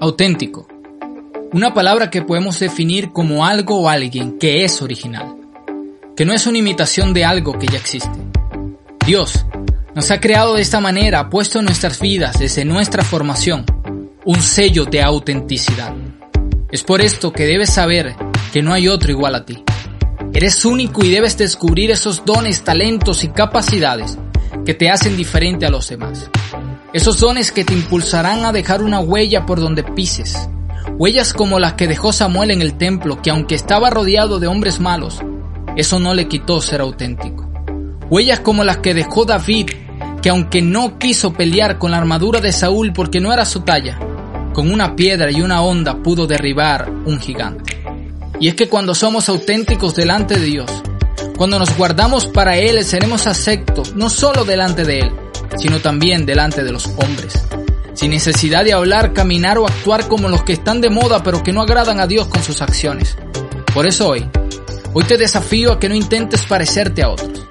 Auténtico. Una palabra que podemos definir como algo o alguien que es original, que no es una imitación de algo que ya existe. Dios nos ha creado de esta manera, ha puesto en nuestras vidas desde nuestra formación un sello de autenticidad. Es por esto que debes saber que no hay otro igual a ti. Eres único y debes descubrir esos dones, talentos y capacidades que te hacen diferente a los demás. Esos dones que te impulsarán a dejar una huella por donde pises. Huellas como las que dejó Samuel en el templo, que aunque estaba rodeado de hombres malos, eso no le quitó ser auténtico. Huellas como las que dejó David, que aunque no quiso pelear con la armadura de Saúl porque no era su talla, con una piedra y una onda pudo derribar un gigante. Y es que cuando somos auténticos delante de Dios, cuando nos guardamos para Él, seremos aceptos no solo delante de Él, sino también delante de los hombres. Sin necesidad de hablar, caminar o actuar como los que están de moda pero que no agradan a Dios con sus acciones. Por eso hoy, hoy te desafío a que no intentes parecerte a otros.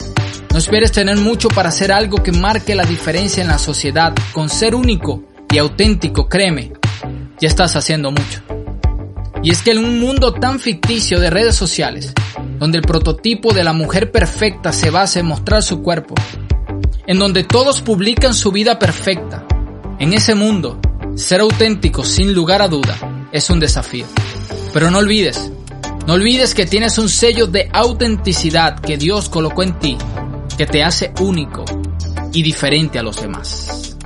No esperes tener mucho para hacer algo que marque la diferencia en la sociedad. Con ser único y auténtico, créeme, ya estás haciendo mucho. Y es que en un mundo tan ficticio de redes sociales, donde el prototipo de la mujer perfecta se basa en mostrar su cuerpo, en donde todos publican su vida perfecta. En ese mundo, ser auténtico sin lugar a duda es un desafío. Pero no olvides, no olvides que tienes un sello de autenticidad que Dios colocó en ti, que te hace único y diferente a los demás.